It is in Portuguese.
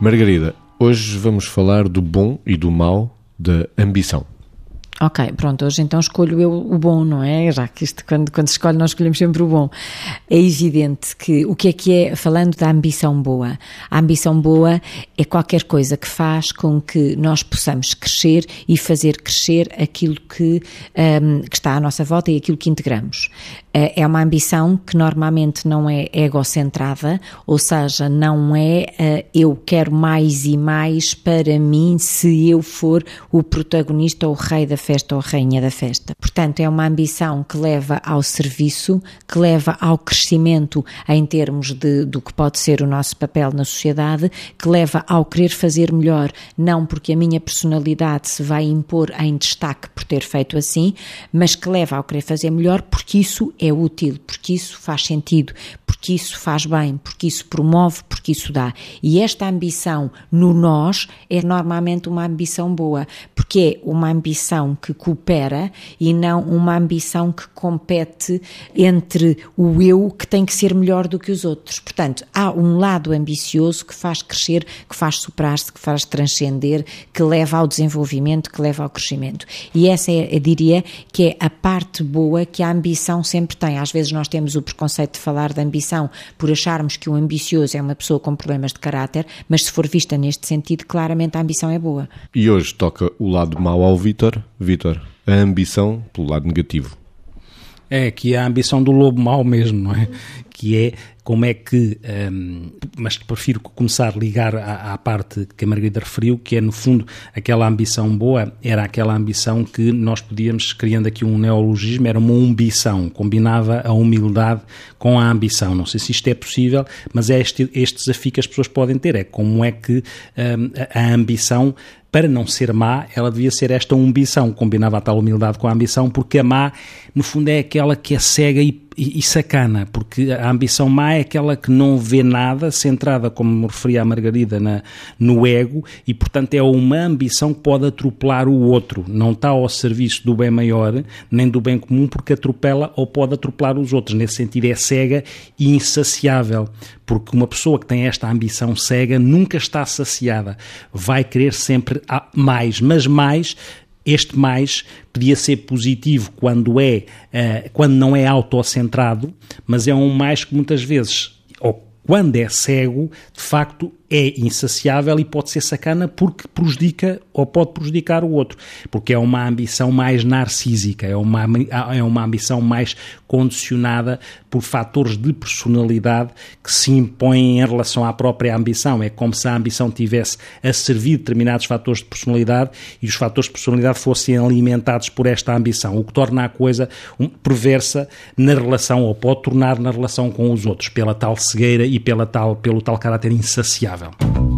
Margarida, hoje vamos falar do bom e do mal da ambição. Ok, pronto, hoje então escolho eu o bom, não é? Já que isto, quando, quando se escolhe, nós escolhemos sempre o bom. É evidente que o que é que é, falando da ambição boa, a ambição boa é qualquer coisa que faz com que nós possamos crescer e fazer crescer aquilo que, um, que está à nossa volta e aquilo que integramos. Eh, é uma ambição que normalmente não é egocentrada, ou seja, não é uh, eu quero mais e mais para mim se eu for o protagonista ou o rei da festa ou rainha da festa. Portanto, é uma ambição que leva ao serviço, que leva ao crescimento em termos de, do que pode ser o nosso papel na sociedade, que leva ao querer fazer melhor, não porque a minha personalidade se vai impor em destaque por ter feito assim, mas que leva ao querer fazer melhor porque isso é útil, porque isso faz sentido, porque isso faz bem, porque isso promove, porque isso dá. E esta ambição no nós é normalmente uma ambição boa, porque é uma ambição que coopera e não uma ambição que compete entre o eu que tem que ser melhor do que os outros. Portanto, há um lado ambicioso que faz crescer, que faz superar-se, que faz transcender, que leva ao desenvolvimento, que leva ao crescimento. E essa é, eu diria, que é a parte boa que a ambição sempre tem. Às vezes nós temos o preconceito de falar de ambição por acharmos que o ambicioso é uma pessoa com problemas de caráter, mas se for vista neste sentido, claramente a ambição é boa. E hoje toca o lado mau ao Vítor. Vítor, a ambição pelo lado negativo. É, que é a ambição do lobo mau mesmo, não é? Que é como é que. Um, mas prefiro começar a ligar à, à, parte que a Margarida referiu, que é, no fundo, aquela ambição boa, era aquela ambição que nós podíamos, criando aqui um neologismo, era uma ambição, combinava a humildade com a ambição. Não sei se isto é possível, mas é este, este desafio que as pessoas podem ter: é como é que um, a, ambição para não ser má, ela devia ser esta ambição, combinava a tal humildade com a ambição, porque a má, no fundo, é aquela que é cega e, e, e, sacana, porque a ambição má é aquela que não vê nada, centrada, como me referia a Margarida, na, no ego, e portanto é uma ambição que pode atropelar o outro, não está ao serviço do bem maior, nem do bem comum, porque atropela ou pode atropelar os outros. Nesse sentido, é cega e insaciável, porque uma pessoa que tem esta ambição cega nunca está saciada, vai querer sempre mais, mas mais este mais podia ser positivo quando é uh, quando não é autocentrado, mas é um mais que muitas vezes ou quando é cego, de facto é insaciável e pode ser sacana porque prejudica ou pode prejudicar o outro, porque é uma ambição mais narcísica, é uma, é uma ambição mais condicionada por fatores de personalidade que se impõem em relação à própria ambição. É como se a ambição tivesse a servir determinados fatores de personalidade e os fatores de personalidade fossem alimentados por esta ambição, o que torna a coisa perversa na relação, ou pode tornar na relação com os outros, pela tal cegueira e pela tal, pelo tal caráter insaciável saudável.